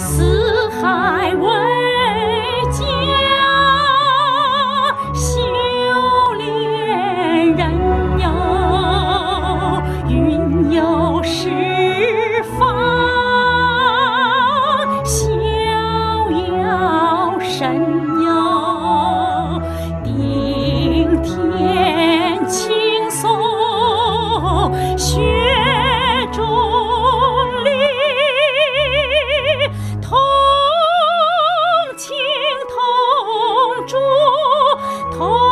四海为家修炼人有云游四方逍遥神游顶天主同